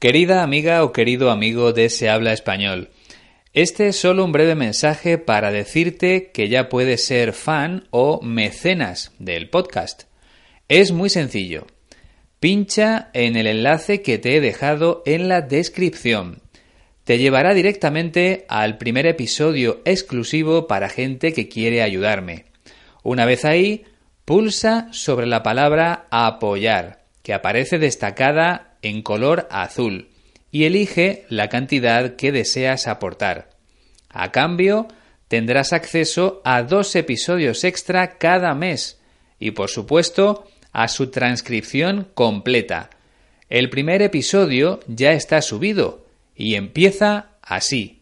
Querida amiga o querido amigo de Se habla español, este es solo un breve mensaje para decirte que ya puedes ser fan o mecenas del podcast. Es muy sencillo. Pincha en el enlace que te he dejado en la descripción. Te llevará directamente al primer episodio exclusivo para gente que quiere ayudarme. Una vez ahí, pulsa sobre la palabra apoyar, que aparece destacada en color azul y elige la cantidad que deseas aportar. A cambio, tendrás acceso a dos episodios extra cada mes y, por supuesto, a su transcripción completa. El primer episodio ya está subido y empieza así.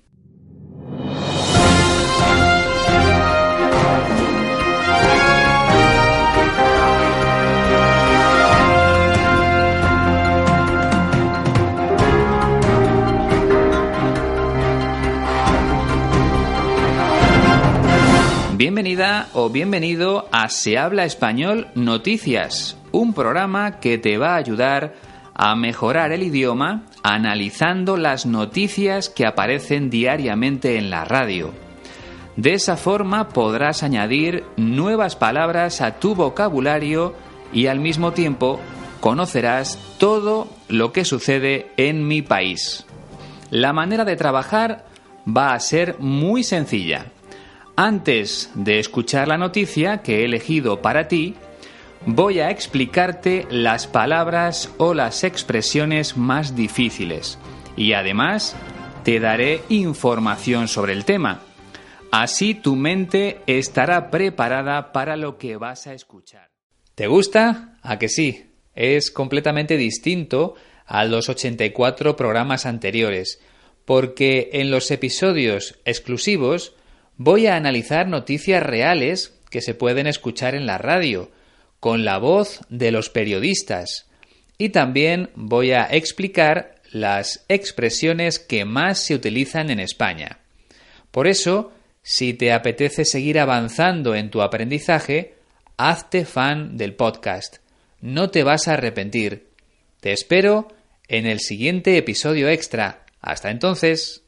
Bienvenida o bienvenido a Se habla español Noticias, un programa que te va a ayudar a mejorar el idioma analizando las noticias que aparecen diariamente en la radio. De esa forma podrás añadir nuevas palabras a tu vocabulario y al mismo tiempo conocerás todo lo que sucede en mi país. La manera de trabajar va a ser muy sencilla. Antes de escuchar la noticia que he elegido para ti, voy a explicarte las palabras o las expresiones más difíciles y además te daré información sobre el tema. Así tu mente estará preparada para lo que vas a escuchar. ¿Te gusta? ¿A que sí? Es completamente distinto a los 84 programas anteriores, porque en los episodios exclusivos voy a analizar noticias reales que se pueden escuchar en la radio, con la voz de los periodistas. Y también voy a explicar las expresiones que más se utilizan en España. Por eso, si te apetece seguir avanzando en tu aprendizaje, hazte fan del podcast. No te vas a arrepentir. Te espero en el siguiente episodio extra. Hasta entonces.